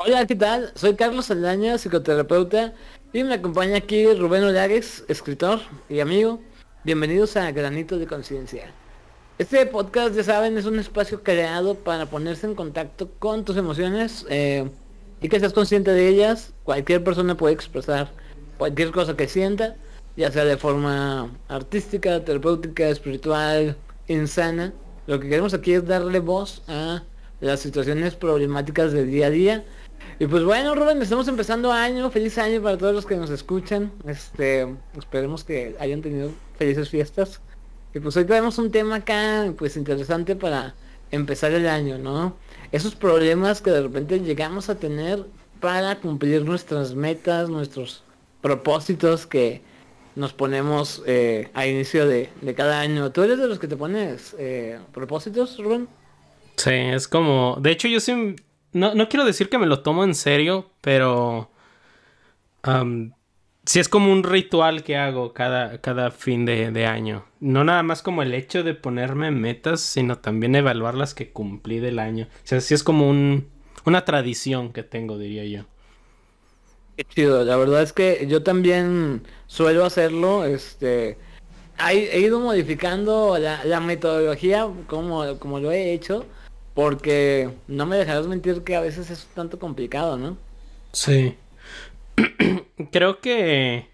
Hola, ¿qué tal? Soy Carlos Saldaña, psicoterapeuta, y me acompaña aquí Rubén Olagues, escritor y amigo. Bienvenidos a Granito de Conciencia. Este podcast, ya saben, es un espacio creado para ponerse en contacto con tus emociones eh, y que seas consciente de ellas. Cualquier persona puede expresar cualquier cosa que sienta, ya sea de forma artística, terapéutica, espiritual, insana. Lo que queremos aquí es darle voz a las situaciones problemáticas del día a día y pues bueno, Rubén, estamos empezando año, feliz año para todos los que nos escuchan. Este, esperemos que hayan tenido felices fiestas. Y pues hoy tenemos un tema acá, pues interesante para empezar el año, ¿no? Esos problemas que de repente llegamos a tener para cumplir nuestras metas, nuestros propósitos que nos ponemos eh, a inicio de, cada año. ¿Tú eres de los que te pones eh, propósitos, Rubén? Sí, es como, de hecho yo sí no, no quiero decir que me lo tomo en serio, pero... Um, sí es como un ritual que hago cada, cada fin de, año. No nada más como el hecho de ponerme metas, sino también evaluar las que cumplí del año. O sea, sí es como un, una tradición que tengo, diría yo. Qué chido, la verdad es que yo también suelo hacerlo, este... He, ido modificando la, la metodología como, como lo he hecho, porque no me dejarás mentir que a veces es tanto complicado, ¿no? Sí. creo que...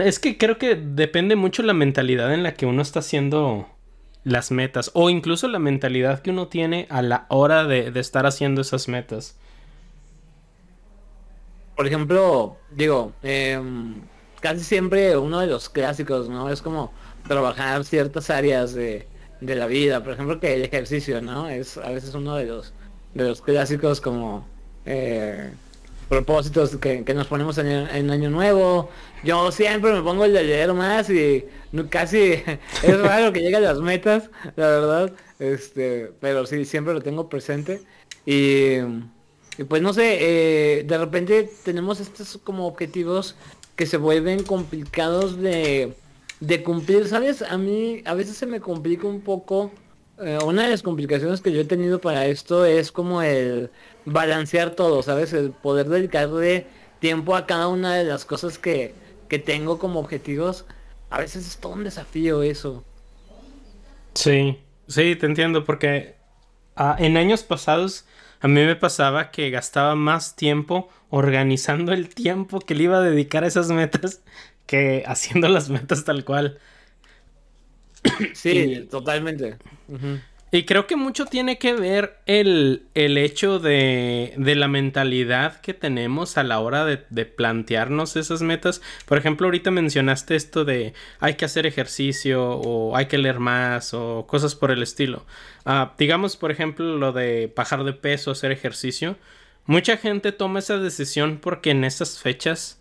es que creo que depende mucho la mentalidad en la que uno está haciendo las metas. O incluso la mentalidad que uno tiene a la hora de, estar haciendo esas metas. Por ejemplo, digo, em, casi siempre uno de los clásicos, ¿no? Es como trabajar ciertas áreas de de la vida, por ejemplo que el ejercicio, ¿no? Es a veces uno de los de los clásicos como eh, propósitos que, nos ponemos en, año nuevo. Yo siempre me pongo el de leer más y casi es raro que llegue las metas, la verdad. Este, pero sí, siempre lo tengo presente. Y, y pues no sé, eh, de repente tenemos estos como objetivos que se vuelven complicados de de cumplir, ¿sabes? A mí a veces se me complica un poco. Eh, una de las complicaciones que yo he tenido para esto es como el balancear todo, ¿sabes? El poder dedicarle tiempo a cada una de las cosas que, que tengo como objetivos. A veces es todo un desafío eso. Sí, sí, te entiendo, porque ah, en años pasados a mí me pasaba que gastaba más tiempo organizando el tiempo que le iba a dedicar a esas metas que haciendo las metas tal cual. Sí, totalmente. Y creo que mucho tiene que ver el, el hecho de, de, la mentalidad que tenemos a la hora de, de, plantearnos esas metas. Por ejemplo, ahorita mencionaste esto de hay que hacer ejercicio o hay que leer más o cosas por el estilo. Ah, digamos, por ejemplo, lo de bajar de peso, hacer ejercicio. Mucha gente toma esa decisión porque en esas fechas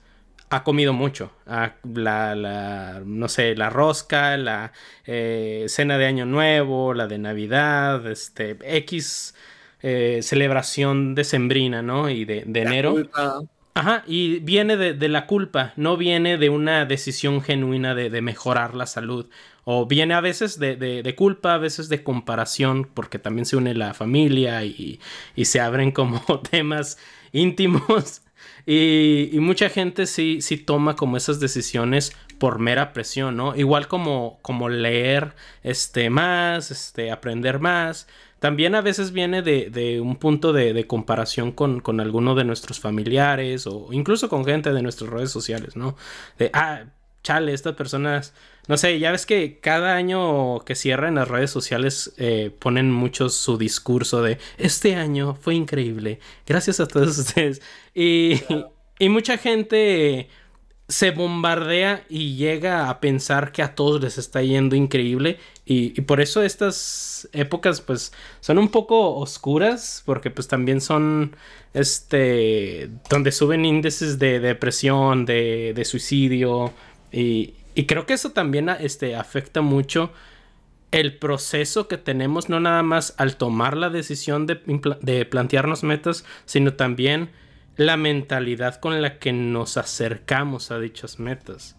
ha comido mucho. La, la, no sé, la rosca, la eh, cena de Año Nuevo, la de Navidad, este, X eh, celebración decembrina, ¿no? Y de, de enero. Ajá, y viene de, la culpa, no viene de una decisión genuina de, de mejorar la salud. O viene a veces de, de, culpa, a veces de comparación, porque también se une la familia y, y se abren como temas íntimos y, mucha gente sí, sí toma como esas decisiones por mera presión, ¿no? Igual como, como leer este, más, este, aprender más. También a veces viene de, un punto de, comparación con, con, alguno de nuestros familiares o incluso con gente de nuestras redes sociales, ¿no? De, ah, chale, estas personas, no sé, ya ves que cada año que cierran las redes sociales eh, ponen mucho su discurso de, este año fue increíble, gracias a todos ustedes. Y, y mucha gente se bombardea y llega a pensar que a todos les está yendo increíble y, por eso estas épocas pues son un poco oscuras porque pues también son este donde suben índices de depresión de, de suicidio y, creo que eso también este, afecta mucho el proceso que tenemos, no nada más al tomar la decisión de, de plantearnos metas, sino también la mentalidad con la que nos acercamos a dichas metas.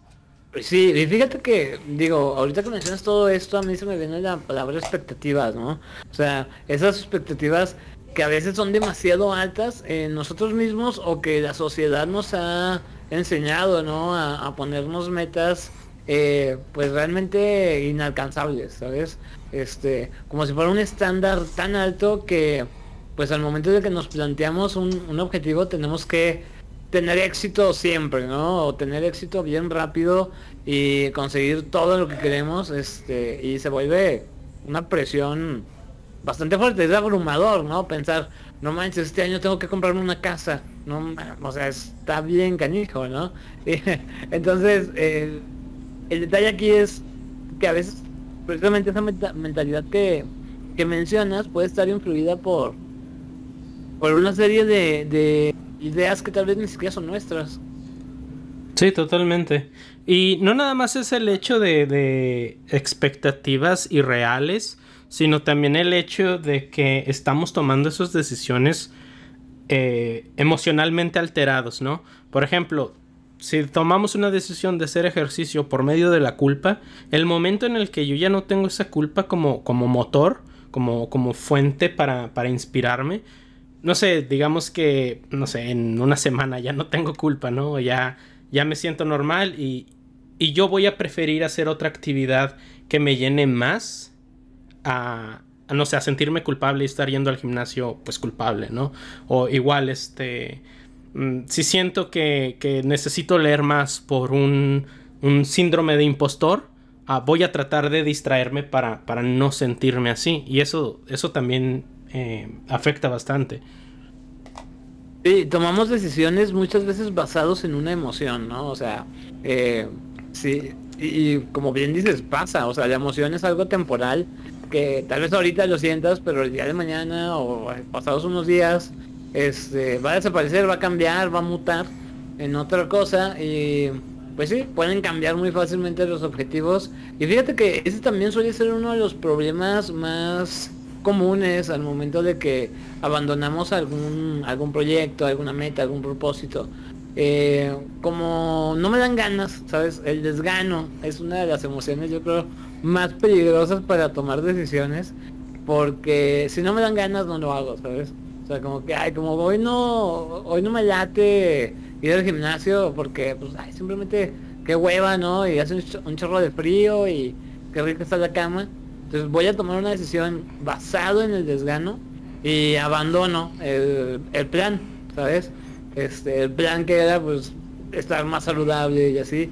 Sí, y fíjate que, digo, ahorita que mencionas todo esto, a mí se me viene la palabra expectativas, ¿no? O sea, esas expectativas que a veces son demasiado altas en nosotros mismos o que la sociedad nos ha enseñado, ¿no? A, ponernos metas, eh, pues realmente inalcanzables, ¿sabes? Este, como si fuera un estándar tan alto que, pues al momento de que nos planteamos un, un objetivo tenemos que tener éxito siempre, ¿no? O tener éxito bien rápido y conseguir todo lo que queremos, este, y se vuelve una presión bastante fuerte, es abrumador, ¿no? Pensar, no manches, este año tengo que comprarme una casa, no, o sea, está bien canijo, ¿no? entonces, el detalle aquí es que a veces, precisamente esa mentalidad que, que mencionas puede estar influida por, por una serie de ideas que tal vez ni siquiera son nuestras. Sí, totalmente. Y no nada más es el hecho de, de expectativas irreales, sino también el hecho de que estamos tomando esas decisiones eh, emocionalmente alterados, ¿no? Por ejemplo, si tomamos una decisión de hacer ejercicio por medio de la culpa, el momento en el que yo ya no tengo esa culpa como, como motor, como, como fuente para, para inspirarme, no sé, digamos que, no sé, en una semana ya no tengo culpa, ¿no? Ya, ya me siento normal y, y yo voy a preferir hacer otra actividad que me llene más a, no sé, a sentirme culpable y estar yendo al gimnasio, pues culpable, ¿no? O igual, este, mm, si siento que, que necesito leer más por un, un síndrome de impostor, ah, voy a tratar de distraerme para, para no sentirme así. Y eso, eso también eh, afecta bastante. Sí, tomamos decisiones muchas veces basados en una emoción, ¿no? O sea, eh, sí, y, como bien dices, pasa, o sea, la emoción es algo temporal que tal vez ahorita lo sientas, pero el día de mañana o pasados unos días, este, va a desaparecer, va a cambiar, va a mutar en otra cosa y pues sí, pueden cambiar muy fácilmente los objetivos. Y fíjate que ese también suele ser uno de los problemas más comunes al momento de que abandonamos algún, algún proyecto, alguna meta, algún propósito. Eh, como no me dan ganas, ¿sabes? El desgano es una de las emociones yo creo más peligrosas para tomar decisiones porque si no me dan ganas no lo hago, ¿sabes? O sea, como que, ay, como hoy no, hoy no me late ir al gimnasio porque, pues, ay, simplemente, qué hueva, ¿no? Y hace un chorro de frío y qué rica está la cama. Entonces voy a tomar una decisión basado en el desgano y abandono el, plan, ¿sabes? Este, el plan que era pues estar más saludable y así.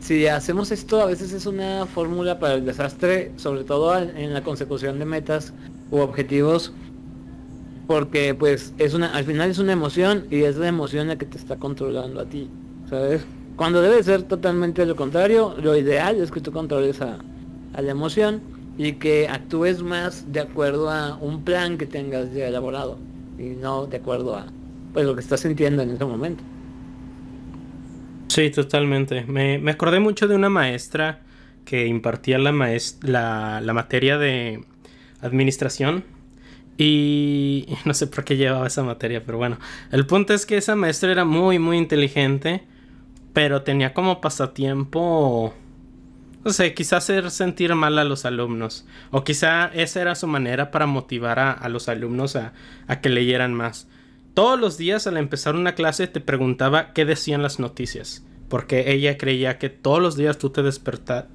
Si hacemos esto a veces es una fórmula para el desastre, sobre todo en la consecución de metas u objetivos, porque pues es una, al final es una emoción y es la emoción la que te está controlando a ti, ¿sabes? Cuando debe ser totalmente lo contrario, lo ideal es que tú controles a, a la emoción y que actúes más de acuerdo a un plan que tengas ya elaborado y no de acuerdo a pues lo que estás sintiendo en ese momento. Sí, totalmente. Me, me acordé mucho de una maestra que impartía la, la, la materia de administración y no sé por qué llevaba esa materia, pero bueno, el punto es que esa maestra era muy, muy inteligente, pero tenía como pasatiempo no sé, quizá hacer sentir mal a los alumnos. O quizá esa era su manera para motivar a, los alumnos a, que leyeran más. Todos los días al empezar una clase te preguntaba qué decían las noticias. Porque ella creía que todos los días tú te,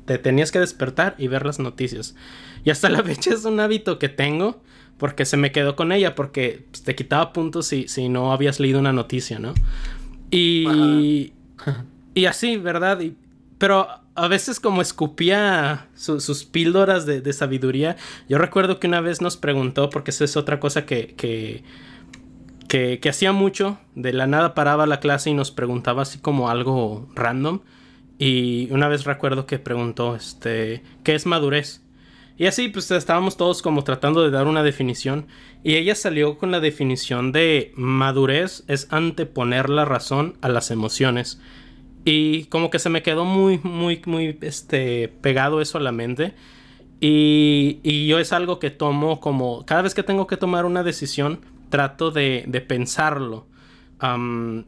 te tenías que despertar y ver las noticias. Y hasta la fecha es un hábito que tengo porque se me quedó con ella, porque pues, te quitaba puntos si, si no habías leído una noticia, ¿no? Y, y así, ¿verdad? Y, pero a veces como escupía sus píldoras de, sabiduría. Yo recuerdo que una vez nos preguntó, porque esa es otra cosa que, que, que, hacía mucho, de la nada paraba la clase y nos preguntaba así como algo random. Y una vez recuerdo que preguntó, este, ¿qué es madurez? Y así pues estábamos todos como tratando de dar una definición y ella salió con la definición de madurez es anteponer la razón a las emociones. Y como que se me quedó muy, muy, muy este, pegado eso a la mente. Y, y yo es algo que tomo como, cada vez que tengo que tomar una decisión, trato de, de pensarlo.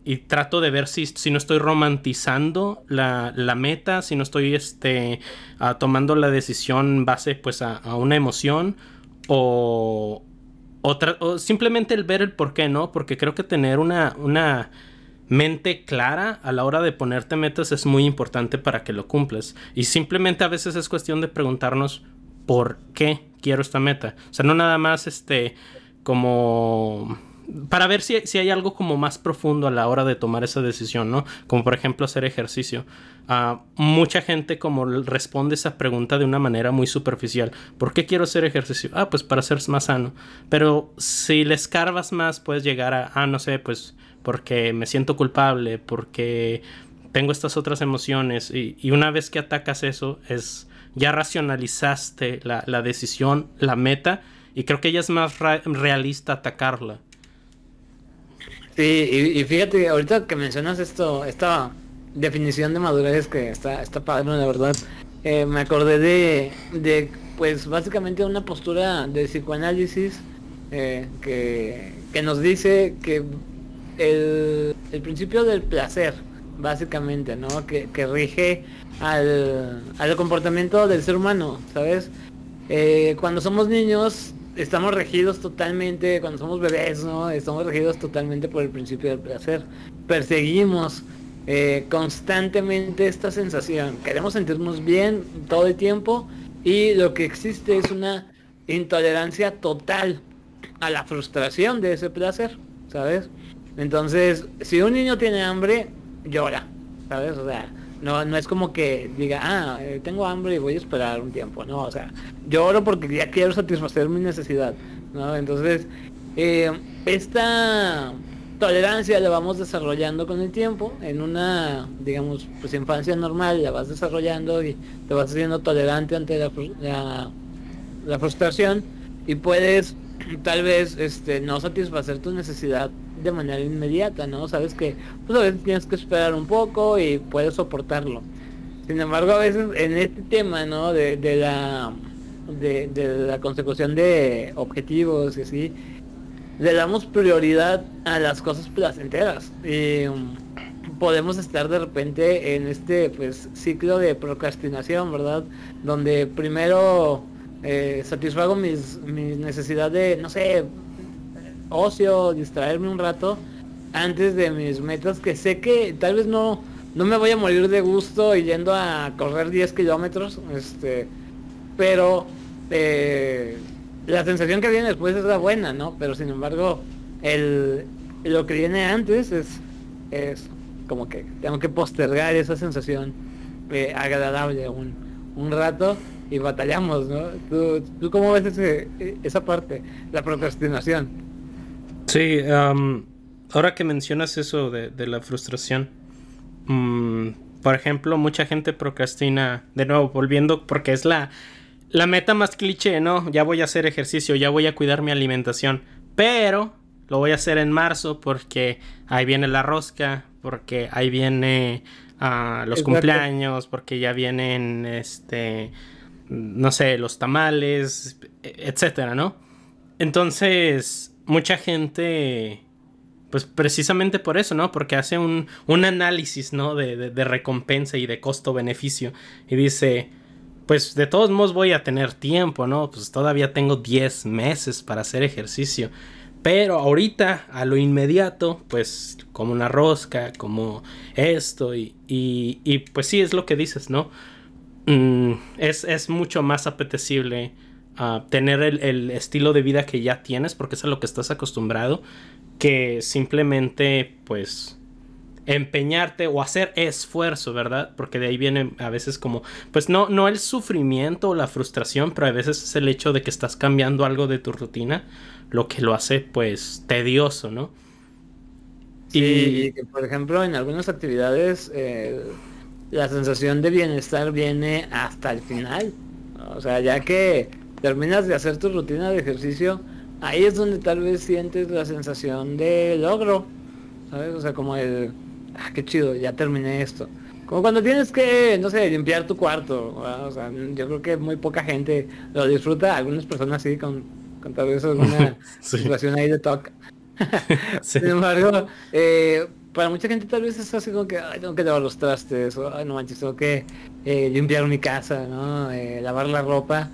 y trato de ver si, si no estoy romantizando la, meta, si no estoy este, ah, tomando la decisión base pues a, una emoción o, o, simplemente el ver el por qué, ¿no? Porque creo que tener una, una mente clara a la hora de ponerte metas es muy importante para que lo cumplas. Y simplemente a veces es cuestión de preguntarnos por qué quiero esta meta. O sea, no nada más este como para ver si, hay algo como más profundo a la hora de tomar esa decisión, ¿no? Como por ejemplo hacer ejercicio. Uh, mucha gente como responde esa pregunta de una manera muy superficial. ¿Por qué quiero hacer ejercicio? Ah, pues para ser más sano. Pero si le escarbas más, puedes llegar a, ah, no sé, pues porque me siento culpable, porque tengo estas otras emociones. Y, una vez que atacas eso, es ya racionalizaste la, la decisión, la meta, y creo que ya es más realista atacarla. Sí, y, fíjate, ahorita que mencionas esto, esta definición de madurez que está, está padre, la verdad, eh, me acordé de, de, pues básicamente una postura de psicoanálisis eh, que, que, nos dice que el, el, principio del placer, básicamente, ¿no? Que, que rige al, al comportamiento del ser humano, ¿sabes? Eh, cuando somos niños estamos regidos totalmente, cuando somos bebés, ¿no? Estamos regidos totalmente por el principio del placer. Perseguimos eh, constantemente esta sensación. Queremos sentirnos bien todo el tiempo y lo que existe es una intolerancia total a la frustración de ese placer, ¿sabes? Entonces, si un niño tiene hambre, llora, ¿sabes? O sea, no, no es como que diga, ah, eh, tengo hambre y voy a esperar un tiempo, no, o sea, lloro porque ya quiero satisfacer mi necesidad, ¿no? Entonces, eh, esta tolerancia la vamos desarrollando con el tiempo, en una, digamos, pues infancia normal la vas desarrollando y te vas haciendo tolerante ante la, la frustración y puedes tal vez este no satisfacer tu necesidad de manera inmediata, ¿no? Sabes que pues a veces tienes que esperar un poco y puedes soportarlo. Sin embargo, a veces en este tema, ¿no? De, la de, la consecución de objetivos y así, le damos prioridad a las cosas placenteras. Y um, podemos estar de repente en este pues ciclo de procrastinación, ¿verdad? Donde primero eh, satisfago mis, mis necesidades de, no sé, ocio, distraerme un rato antes de mis metas que sé que tal vez no, no me voy a morir de gusto yendo a correr 10 kilómetros, este, pero eh, la sensación que viene después es la buena, ¿no? Pero sin embargo, el, lo que viene antes es, es como que tengo que postergar esa sensación eh, agradable un, un rato y batallamos, ¿no? ¿Tú, tú cómo ves ese, esa parte, la procrastinación? Sí, ahora que mencionas eso de, la frustración, mm, por ejemplo, mucha gente procrastina, de nuevo, volviendo, porque es la, la meta más cliché, ¿no? Ya voy a hacer ejercicio, ya voy a cuidar mi alimentación, pero lo voy a hacer en marzo porque ahí viene la rosca, porque ahí viene uh, los cumpleaños, porque ya vienen, este, no sé, los tamales, e, etcétera, ¿no? Entonces, mucha gente, pues precisamente por eso, ¿no? Porque hace un, un análisis, ¿no? De, de, recompensa y de costo-beneficio. Y dice, pues de todos modos voy a tener tiempo, ¿no? Pues todavía tengo 10 meses para hacer ejercicio. Pero ahorita, a lo inmediato, pues como una rosca, como esto, y, y, y pues sí, es lo que dices, ¿no? Mm, es, es mucho más apetecible tener el, estilo de vida que ya tienes porque es a lo que estás acostumbrado que simplemente pues empeñarte o hacer esfuerzo, ¿verdad? Porque de ahí viene a veces como, pues no, no el sufrimiento o la frustración, pero a veces es el hecho de que estás cambiando algo de tu rutina, lo que lo hace pues tedioso, ¿no? y por ejemplo en algunas actividades eh, la sensación de bienestar viene hasta el final, o sea, ya que terminas de hacer tu rutina de ejercicio, ahí es donde tal vez sientes la sensación de logro, ¿sabes? O sea, como el, ah, qué chido, ya terminé esto. Como cuando tienes que, no sé, limpiar tu cuarto, o sea, yo creo que muy poca gente lo disfruta, algunas personas sí, con, con tal vez alguna situación ahí de toque. Sin embargo, eh, para mucha gente tal vez es así como que, ay, tengo que lavar los trastes, o, ay, no manches, tengo que eh, limpiar mi casa, ¿no? Eh, lavar la ropa.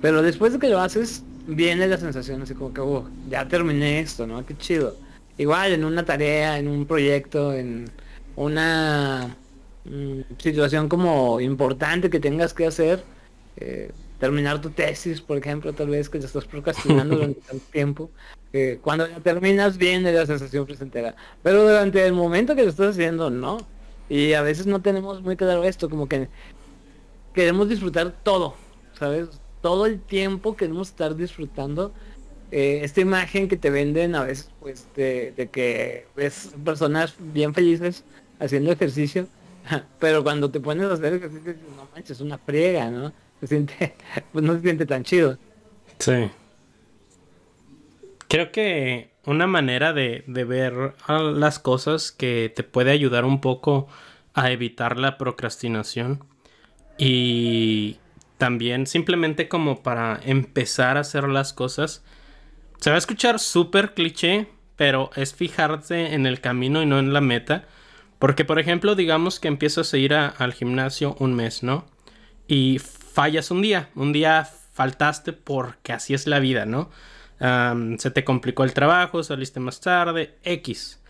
Pero después de que lo haces, viene la sensación así como que, uh, ya terminé esto, ¿no? Qué chido. Igual en una tarea, en un proyecto, en una mm, situación como importante que tengas que hacer, terminar tu tesis, por ejemplo, tal vez que ya estás procrastinando durante tanto tiempo. cuando ya terminas viene la sensación presentera. Pero durante el momento que lo estás haciendo, no. Y a veces no tenemos muy claro esto, como que queremos disfrutar todo, ¿sabes? Todo el tiempo queremos estar disfrutando. Eh, esta imagen que te venden a veces, pues, de, de que ves personas bien felices haciendo ejercicio, pero cuando te pones a hacer ejercicio, no manches, es una friega, ¿no? se siente, pues no se siente tan chido. Sí. Creo que una manera de, de ver las cosas que te puede ayudar un poco a evitar la procrastinación y también simplemente como para empezar a hacer las cosas. Se va a escuchar súper cliché, pero es fijarse en el camino y no en la meta. Porque, por ejemplo, digamos que empiezas a ir al gimnasio un mes, ¿no? Y fallas un día, un día faltaste porque así es la vida, ¿no? se te complicó el trabajo, saliste más tarde, X.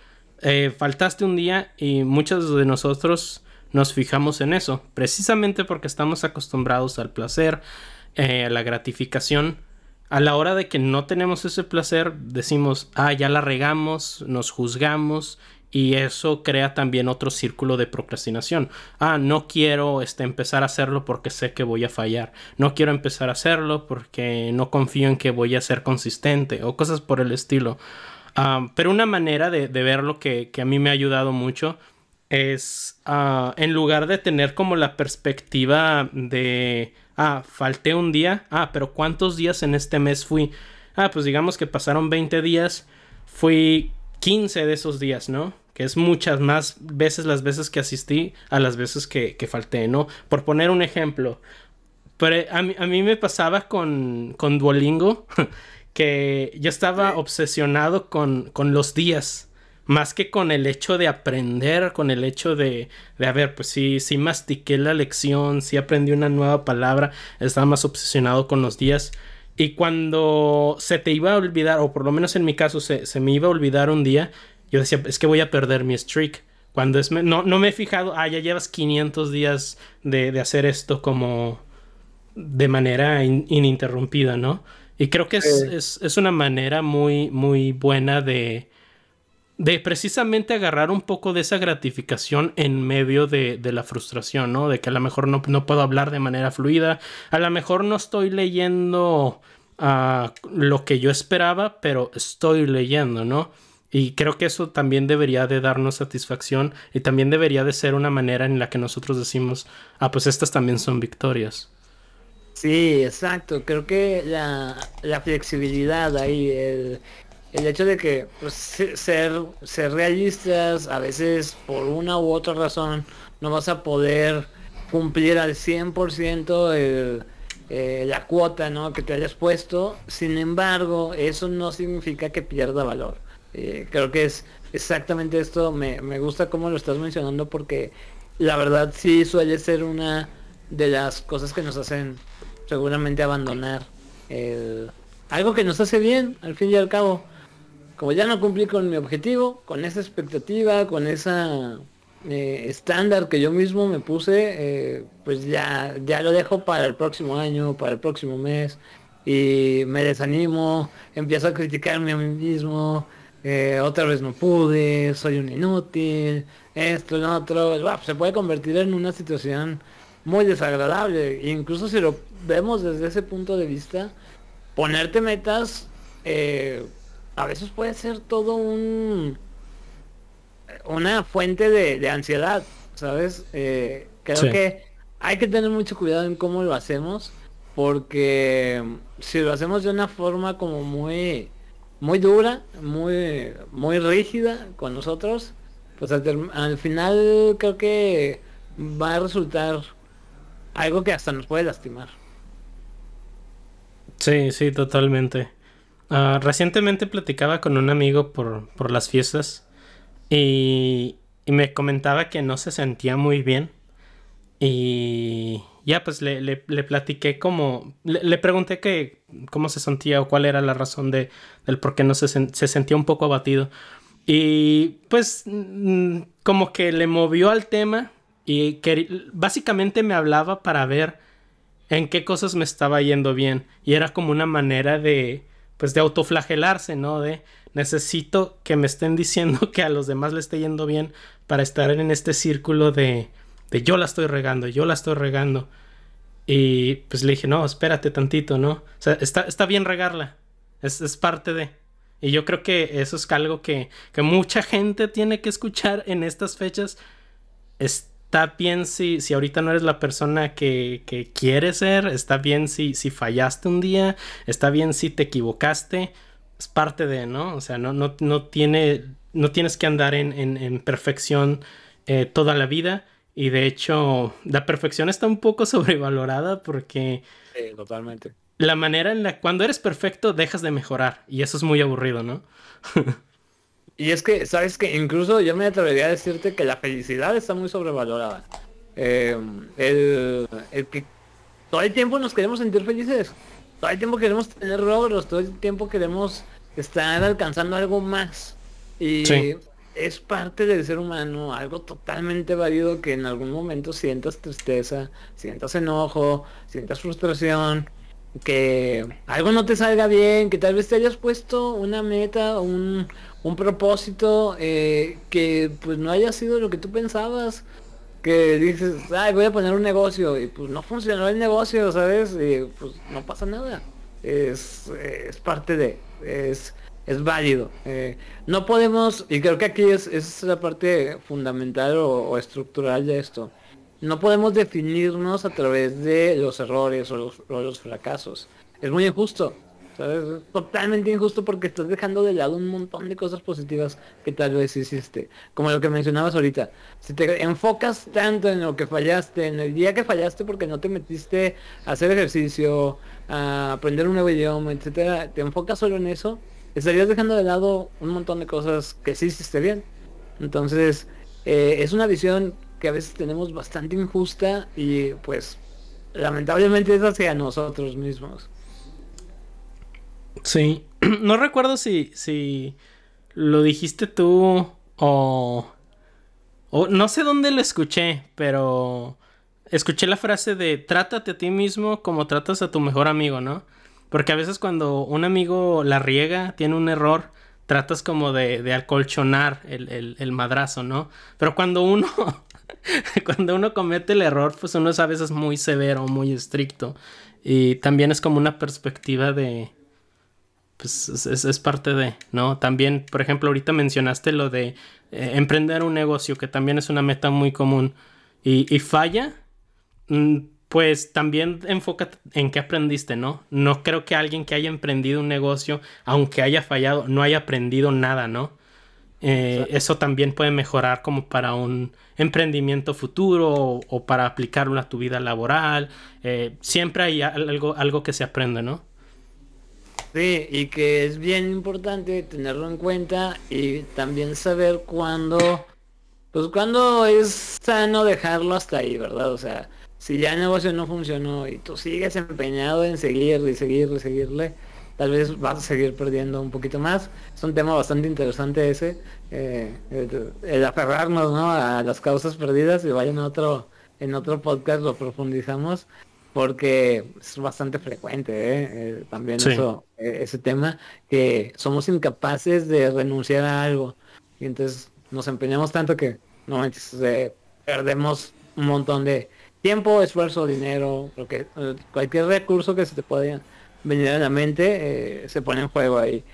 Eh, faltaste un día y muchos de nosotros nos fijamos en eso, precisamente porque estamos acostumbrados al placer, eh, a la gratificación. A la hora de que no tenemos ese placer, decimos, ah, ya la regamos, nos juzgamos y eso crea también otro círculo de procrastinación. Ah, no quiero este, empezar a hacerlo porque sé que voy a fallar. No quiero empezar a hacerlo porque no confío en que voy a ser consistente o cosas por el estilo. Ah, pero una manera de, verlo que, a mí me ha ayudado mucho es ah, en lugar de tener como la perspectiva de, ah, falté un día, ah, pero ¿cuántos días en este mes fui? Ah, pues digamos que pasaron 20 días, fui 15 de esos días, ¿no? Que es muchas más veces las veces que asistí a las veces que, falté, ¿no? Por poner un ejemplo. Pero a mí, me pasaba con, con Duolingo que yo estaba obsesionado con, con los días más que con el hecho de aprender, con el hecho de, de a ver, pues sí, sí mastiqué la lección, sí aprendí una nueva palabra, estaba más obsesionado con los días. Y cuando se te iba a olvidar, o por lo menos en mi caso se, me iba a olvidar un día, yo decía, es que voy a perder mi streak. Cuando es, no, no me he fijado, ah, ya llevas 500 días de, hacer esto como de manera ininterrumpida, ¿no? Y creo que es, es, una manera muy, muy buena de, de precisamente agarrar un poco de esa gratificación en medio de, la frustración, ¿no? De que a lo mejor no, puedo hablar de manera fluida, a lo mejor no estoy leyendo ah, lo que yo esperaba, pero estoy leyendo, ¿no? Y creo que eso también debería de darnos satisfacción y también debería de ser una manera en la que nosotros decimos, ah, pues estas también son victorias. Sí, exacto. Creo que la, la flexibilidad ahí, el, el hecho de que pues, ser, ser realistas a veces por una u otra razón no vas a poder cumplir al 100% el, eh, la cuota ¿no? que te hayas puesto. Sin embargo, eso no significa que pierda valor. Eh, creo que es exactamente esto. Me, me gusta cómo lo estás mencionando porque la verdad sí suele ser una de las cosas que nos hacen seguramente abandonar algo que nos hace bien al fin y al cabo como ya no cumplí con mi objetivo, con esa expectativa, con esa eh, estándar que yo mismo me puse, eh, pues ya, ya lo dejo para el próximo año, para el próximo mes, y me desanimo, empiezo a criticarme a mí mismo, eh, otra vez no pude, soy un inútil, esto, lo otro, se puede convertir en una situación muy desagradable, incluso si lo vemos desde ese punto de vista, ponerte metas a veces puede ser todo un una fuente de, ansiedad, ¿sabes? Eh, creo que hay que tener mucho cuidado en cómo lo hacemos, porque si lo hacemos de una forma como muy muy dura, muy muy rígida con nosotros, pues al, al final creo que va a resultar algo que hasta nos puede lastimar. Sí, sí, totalmente. Ah, recientemente platicaba con un amigo por, por las fiestas y, y, me comentaba que no se sentía muy bien. Y ya pues le, le, le platiqué como, le, pregunté que cómo se sentía o cuál era la razón de, del por qué no se, se sentía un poco abatido. Y pues mm, como que le movió al tema y que básicamente me hablaba para ver en qué cosas me estaba yendo bien. Y era como una manera de, pues de autoflagelarse, ¿no? De necesito que me estén diciendo que a los demás le esté yendo bien para estar en este círculo de, de yo la estoy regando, yo la estoy regando. Y pues le dije, no, espérate tantito, ¿no? O sea, está, está bien regarla. Es, es parte de... Y yo creo que eso es algo que, que mucha gente tiene que escuchar en estas fechas. Está bien si, si ahorita no eres la persona que, que quieres ser. Está bien si, si fallaste un día. Está bien si te equivocaste. Es parte de, ¿no? O sea, no, no, no, tiene, no tienes que andar en, en, en perfección eh, toda la vida. Y de hecho, la perfección está un poco sobrevalorada porque... Sí, totalmente la manera en la cuando eres perfecto dejas de mejorar y eso es muy aburrido, ¿no? y es que, sabes que incluso yo me atrevería a decirte que la felicidad está muy sobrevalorada. Eh, el, el, que todo el tiempo nos queremos sentir felices, todo el tiempo queremos tener logros, todo el tiempo queremos estar alcanzando algo más. Y sí. es parte del ser humano, algo totalmente válido que en algún momento sientas tristeza, sientas enojo, sientas frustración, que algo no te salga bien, que tal vez te hayas puesto una meta, un, un propósito eh, que pues no haya sido lo que tú pensabas, que dices, ay, voy a poner un negocio y pues no funcionó el negocio, ¿sabes? Y pues no pasa nada. Es, es parte de, es, es válido. Eh, no podemos, y creo que aquí es, es la parte fundamental o, estructural de esto no podemos definirnos a través de los errores o los fracasos. Es muy injusto. Totalmente injusto porque estás dejando de lado un montón de cosas positivas que tal vez hiciste. Como lo que mencionabas ahorita. Si te enfocas tanto en lo que fallaste, en el día que fallaste porque no te metiste a hacer ejercicio, a aprender un nuevo idioma, etcétera, te enfocas solo en eso, estarías dejando de lado un montón de cosas que sí hiciste bien. Entonces, eh, es una visión que a veces tenemos bastante injusta y pues lamentablemente es hacia nosotros mismos. Sí, no recuerdo si, si lo dijiste tú o, o no sé dónde lo escuché, pero escuché la frase de trátate a ti mismo como tratas a tu mejor amigo, ¿no? Porque a veces cuando un amigo la riega, tiene un error, tratas como de, de acolchonar el, el, el, madrazo, ¿no? Pero cuando uno cuando uno comete el error, pues uno es a veces muy severo, muy estricto. Y también es como una perspectiva de... Pues es, es parte de, ¿no? También, por ejemplo, ahorita mencionaste lo de eh, emprender un negocio, que también es una meta muy común. Y, y falla, mm, pues también enfoca en qué aprendiste, ¿no? No creo que alguien que haya emprendido un negocio, aunque haya fallado, no haya aprendido nada, ¿no? Eh, eso también puede mejorar como para un emprendimiento futuro o, o para aplicarlo a tu vida laboral. Eh, siempre hay algo, algo que se aprende, ¿no? Sí, y que es bien importante tenerlo en cuenta y también saber cuándo, pues cuándo es sano dejarlo hasta ahí, ¿verdad? O sea, si ya el negocio no funcionó y tú sigues empeñado en seguir y seguir y seguirle, tal vez vas a seguir perdiendo un poquito más. Es un tema bastante interesante ese, eh, el, el, aferrarnos ¿no? a las causas perdidas y vaya en otro, en otro podcast lo profundizamos porque es bastante frecuente ¿eh? Eh, también sí. eso, ese tema, que somos incapaces de renunciar a algo y entonces nos empeñamos tanto que no perdemos un montón de tiempo, esfuerzo, dinero, porque cualquier recurso que se te pueda venir a la mente, eh, se pone en juego ahí.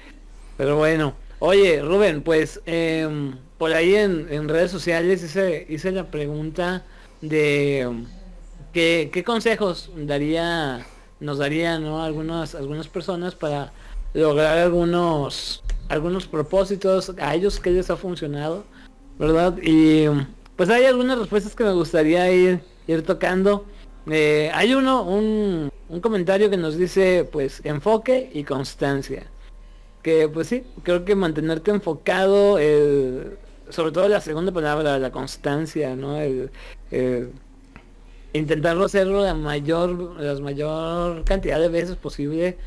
Pero bueno, oye Rubén, pues eh, por ahí en, en, redes sociales hice, hice la pregunta de qué, qué consejos daría, nos darían ¿no? algunas, algunas personas para lograr algunos, algunos propósitos, a ellos que les ha funcionado, ¿verdad? Y pues hay algunas respuestas que me gustaría ir, ir tocando. Eh, hay uno, un, un, comentario que nos dice, pues, enfoque y constancia. que pues sí, creo que mantenerte enfocado, sobre todo la segunda palabra, la constancia, ¿no? El, intentarlo hacerlo la mayor, la mayor cantidad de veces posible,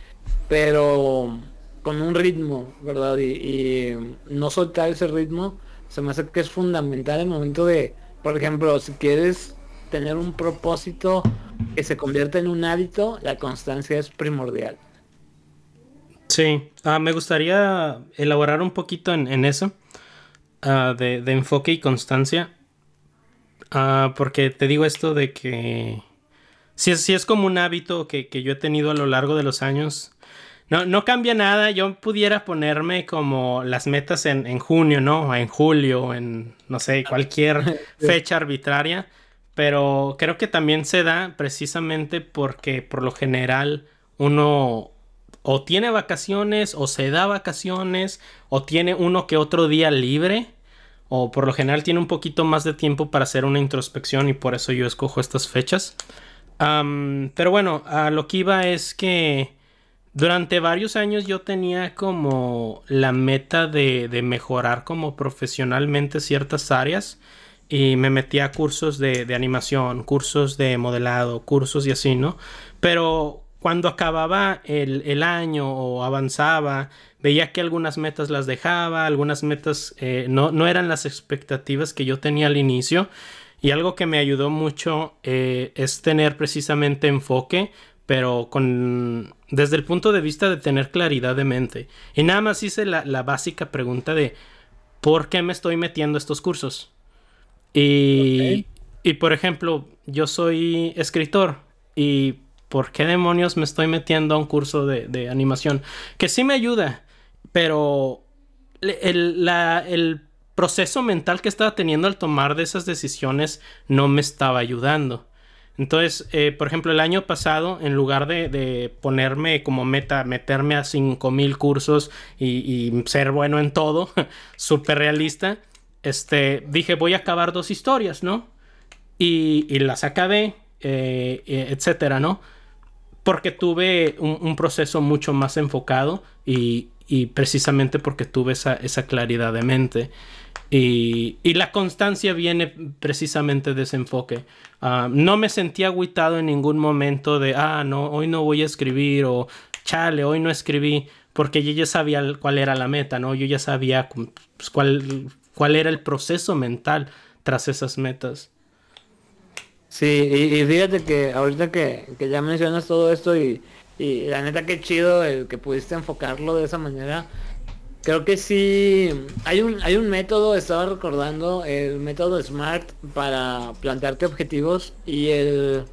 pero con un ritmo, ¿verdad? Y, no soltar ese ritmo, se me hace que es fundamental en el momento de, por ejemplo, si quieres tener un propósito que se convierta en un hábito, la constancia es primordial. Sí, ah, me gustaría elaborar un poquito en, eso, ah, de, enfoque y constancia, ah, porque te digo esto de que si es, si es como un hábito que, yo he tenido a lo largo de los años, no, no cambia nada, yo pudiera ponerme como las metas en, en junio, ¿no? En julio, en, no sé, cualquier fecha arbitraria, pero creo que también se da precisamente porque por lo general uno o tiene vacaciones o se da vacaciones o tiene uno que otro día libre o por lo general tiene un poquito más de tiempo para hacer una introspección y por eso yo escojo estas fechas. pero bueno, a lo que iba es que durante varios años yo tenía como la meta de, de mejorar como profesionalmente ciertas áreas y me metía a cursos de, de animación, cursos de modelado, cursos y así, ¿no? Pero cuando acababa el, año o avanzaba, veía que algunas metas las dejaba, algunas metas eh, no, eran las expectativas que yo tenía al inicio. Y algo que me ayudó mucho eh, es tener precisamente enfoque, pero con desde el punto de vista de tener claridad de mente. Y nada más hice la, la básica pregunta de ¿por qué me estoy metiendo a estos cursos? Y, y por ejemplo, yo soy escritor y ¿por qué demonios me estoy metiendo a un curso de, animación? Que sí me ayuda, pero el, proceso mental que estaba teniendo al tomar de esas decisiones no me estaba ayudando. Entonces, eh, por ejemplo, el año pasado, en lugar de, ponerme como meta, meterme a 5000 cursos y, ser bueno en todo, súper realista, este, dije, voy a acabar dos historias, ¿no? Y, las acabé, eh, eh, etcétera, ¿no? Porque tuve un, proceso mucho más enfocado y, precisamente porque tuve esa, claridad de mente. Y, la constancia viene precisamente de ese enfoque. Ah, no me sentí agüitado en ningún momento de, ah, no, hoy no voy a escribir o chale, hoy no escribí, porque yo ya sabía cuál era la meta, ¿no? Yo ya sabía pues, cuál, cuál era el proceso mental tras esas metas. Sí, y, fíjate que ahorita que, ya mencionas todo esto y, la neta que chido el que pudiste enfocarlo de esa manera. Creo que sí, hay un, hay un método, estaba recordando, el método SMART para plantearte objetivos y el,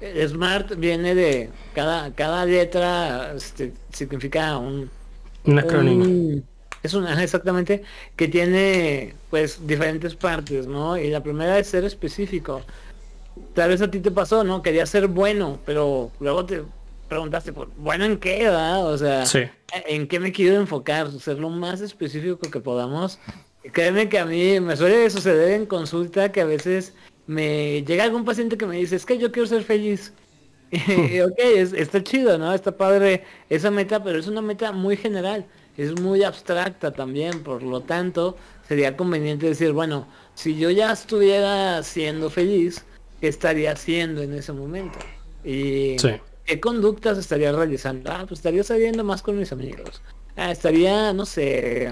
SMART viene de cada, cada letra este, significa un, un acrónimo. es una exactamente que tiene pues diferentes partes, ¿no? Y la primera es ser específico tal vez a ti te pasó, ¿no? Querías ser bueno, pero luego te preguntaste, ¿bueno en qué, verdad? O sea, ¿en qué me quiero enfocar? Ser lo más específico que podamos. Créeme que a mí me suele suceder en consulta que a veces me llega algún paciente que me dice, es que yo quiero ser feliz. y, ok, está chido, ¿no? Está padre esa meta, pero es una meta muy general, es muy abstracta también, por lo tanto, sería conveniente decir, bueno, si yo ya estuviera siendo feliz, qué estaría haciendo en ese momento. Y qué conductas estaría realizando. Ah, pues estaría saliendo más con mis amigos. Ah, estaría, no sé,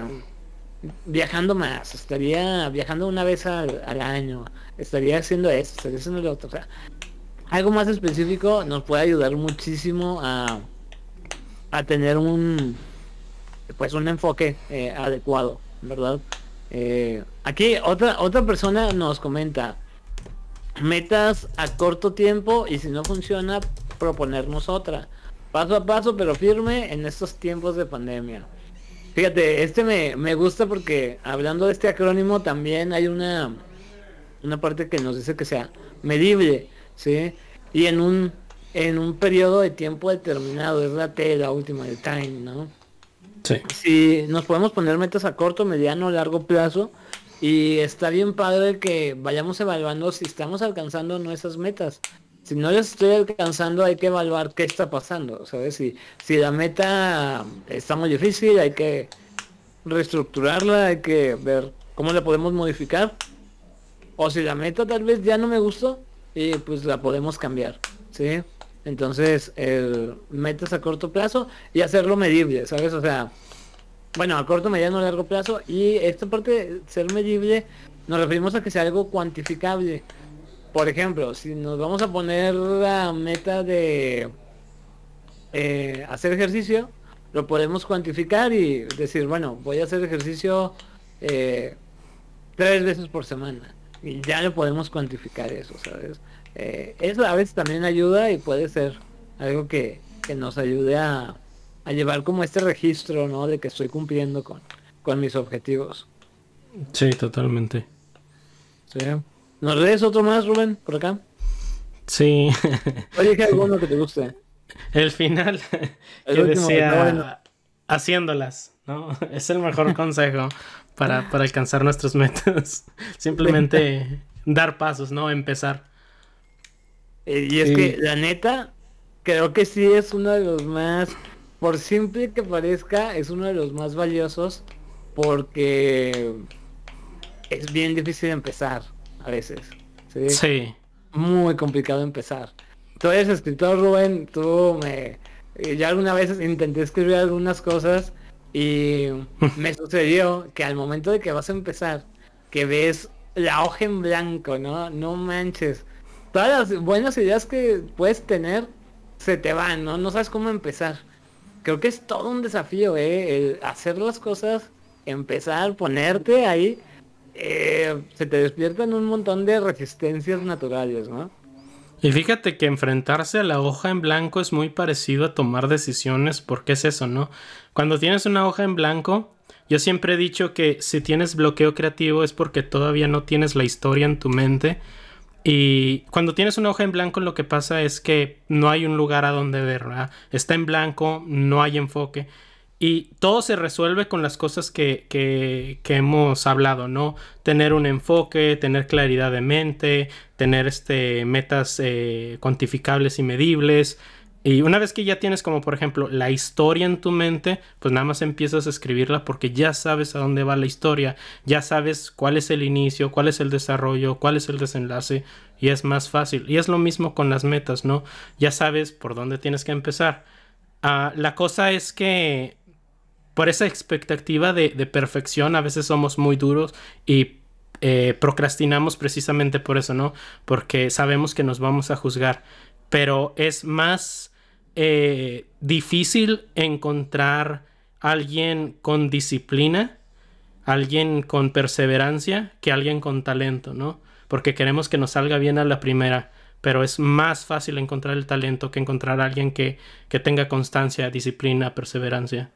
viajando más. Estaría viajando una vez al, año. Estaría haciendo esto, estaría haciendo lo otro. O sea, algo más específico nos puede ayudar muchísimo a, a tener un pues un enfoque eh, adecuado, ¿verdad? Eh, aquí otra otra persona nos comenta metas a corto tiempo y si no funciona, proponernos otra. Paso a paso, pero firme en estos tiempos de pandemia. Fíjate, este me, me gusta porque hablando de este acrónimo también hay una, una parte que nos dice que sea medible, ¿sí? Y en un, en un periodo de tiempo determinado, es la T, la última, el time, ¿no? Sí. Si nos podemos poner metas a corto, mediano, largo plazo, y está bien padre que vayamos evaluando si estamos alcanzando nuestras metas. si no les estoy alcanzando hay que evaluar qué está pasando, ¿sabes? Si, si la meta está muy difícil, hay que reestructurarla, hay que ver cómo la podemos modificar. O si la meta tal vez ya no me gustó, y pues la podemos cambiar, ¿sí? Entonces, el metas a corto plazo y hacerlo medible, ¿sabes? O sea, bueno, a corto, mediano, largo plazo. Y esta parte de ser medible, nos referimos a que sea algo cuantificable. Por ejemplo, si nos vamos a poner la meta de eh, hacer ejercicio, lo podemos cuantificar y decir, bueno, voy a hacer ejercicio eh, tres veces por semana. Y ya lo podemos cuantificar eso, ¿sabes? Eh, eso a veces también ayuda y puede ser algo que, nos ayude a, a, llevar como este registro, ¿no? De que estoy cumpliendo con, con mis objetivos. Sí, totalmente. Sí. ¿Nos lees otro más, Rubén, por acá? Sí. Oye, que alguno que te guste. El final que decía haciéndolas, ¿no? Es el mejor consejo para, para alcanzar nuestras metas. Simplemente dar pasos, ¿no? Empezar. Eh, y es que la neta, creo que sí es uno de los más, por simple que parezca, es uno de los más valiosos porque es bien difícil empezar a veces. ¿sí? Muy complicado empezar. Tú eres escritor, Rubén, tú me... Ya alguna vez intenté escribir algunas cosas y me sucedió que al momento de que vas a empezar, que ves la hoja en blanco, ¿no? No manches. Todas las buenas ideas que puedes tener se te van, ¿no? No sabes cómo empezar. Creo que es todo un desafío, ¿eh? El hacer las cosas, empezar, ponerte ahí eh, se te despiertan un montón de resistencias naturales, ¿no? Y fíjate que enfrentarse a la hoja en blanco es muy parecido a tomar decisiones, porque es eso, ¿no? Cuando tienes una hoja en blanco, yo siempre he dicho que si tienes bloqueo creativo es porque todavía no tienes la historia en tu mente. Y cuando tienes una hoja en blanco lo que pasa es que no hay un lugar a donde ver. Está en blanco, no hay enfoque. Y todo se resuelve con las cosas que, que, que, hemos hablado, ¿no? Tener un enfoque, tener claridad de mente, tener este, metas eh, cuantificables y medibles. Y una vez que ya tienes como por ejemplo la historia en tu mente, pues nada más empiezas a escribirla porque ya sabes a dónde va la historia, ya sabes cuál es el inicio, cuál es el desarrollo, cuál es el desenlace y es más fácil. Y es lo mismo con las metas, ¿no? Ya sabes por dónde tienes que empezar. Ah, la cosa es que por esa expectativa de, perfección a veces somos muy duros y eh, procrastinamos precisamente por eso, ¿no? Porque sabemos que nos vamos a juzgar. Pero es más eh, difícil encontrar alguien con disciplina, alguien con perseverancia, que alguien con talento, ¿no? Porque queremos que nos salga bien a la primera, pero es más fácil encontrar el talento que encontrar a alguien que, que tenga constancia, disciplina, perseverancia.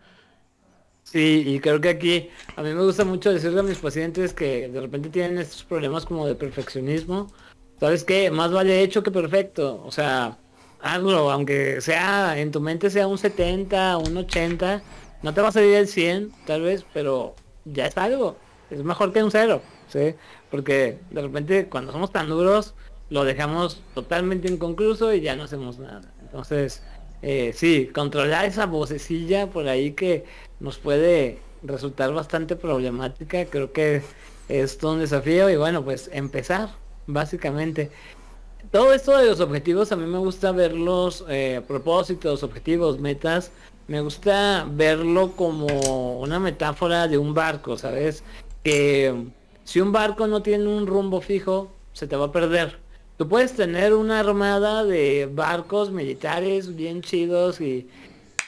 Sí, y creo que aquí a mí me gusta mucho decirle a mis pacientes que de repente tienen estos problemas como de perfeccionismo. ¿Sabes qué? Más vale hecho que perfecto. O sea, hazlo, aunque sea en tu mente sea un 70, un 80, no te va a salir el 100 tal vez, pero ya es algo. Es mejor que un cero, ¿sí? Porque de repente cuando somos tan duros lo dejamos totalmente inconcluso y ya no hacemos nada. Entonces, eh, sí, controlar esa vocecilla por ahí que nos puede resultar bastante problemática. Creo que es todo un desafío y bueno, pues empezar, básicamente. Todo esto de los objetivos, a mí me gusta verlos, eh, propósitos, objetivos, metas, me gusta verlo como una metáfora de un barco, ¿sabes? Que si un barco no tiene un rumbo fijo, se te va a perder. Tú puedes tener una armada de barcos militares bien chidos y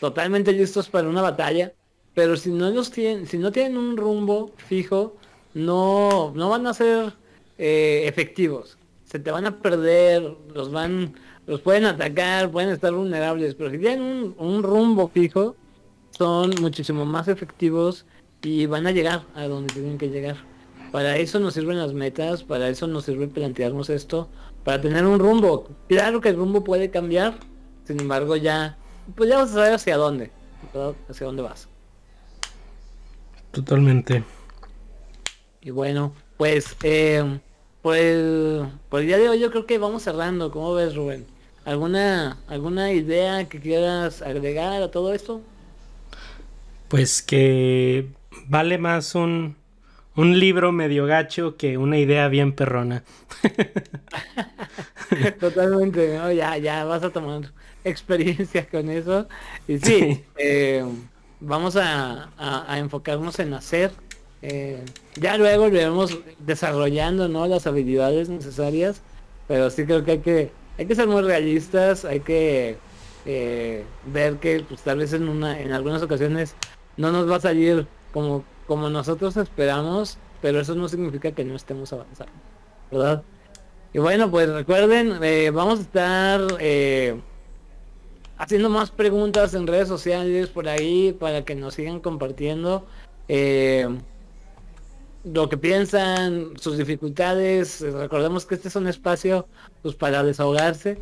totalmente listos para una batalla, pero si no los tienen, si no tienen un rumbo fijo, no, no van a ser eh, efectivos. Se te van a perder, los van, los pueden atacar, pueden estar vulnerables, pero si tienen un, un rumbo fijo, son muchísimo más efectivos y van a llegar a donde tienen que llegar. Para eso nos sirven las metas, para eso nos sirve plantearnos esto, para tener un rumbo. Claro que el rumbo puede cambiar, sin embargo ya, pues ya vas a saber hacia dónde, hacia dónde vas. Totalmente. Y bueno, pues eh, pues, pues ya de hoy yo creo que vamos cerrando. ¿Cómo ves, Rubén? ¿Alguna, alguna idea que quieras agregar a todo esto? Pues que vale más un, un libro medio gacho que una idea bien perrona. Totalmente, ¿no? Ya, ya vas a tomar experiencia con eso. Y sí, eh, vamos a, enfocarnos en hacer. Eh, ya luego iremos desarrollando, ¿no? Las habilidades necesarias. Pero sí creo que hay que, hay que ser muy realistas, hay que eh, ver que pues tal vez en una, en algunas ocasiones no nos va a salir como, como nosotros esperamos, pero eso no significa que no estemos avanzando, ¿verdad? Y bueno, pues recuerden, eh, vamos a estar haciendo más preguntas en redes sociales por ahí para que nos sigan compartiendo lo que piensan, sus dificultades. Recordemos que este es un espacio pues, para desahogarse,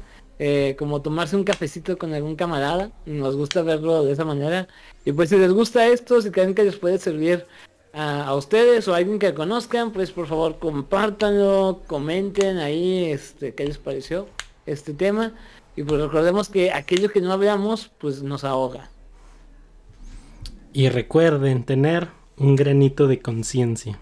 como tomarse un cafecito con algún camarada. Nos gusta verlo de esa manera. Y pues si les gusta esto, si creen que les puede servir a, ustedes o a alguien que conozcan, pues por favor compártanlo, comenten ahí este qué les pareció este tema. Y pues recordemos que aquello que no hablamos, pues nos ahoga. Y recuerden tener un granito de conciencia.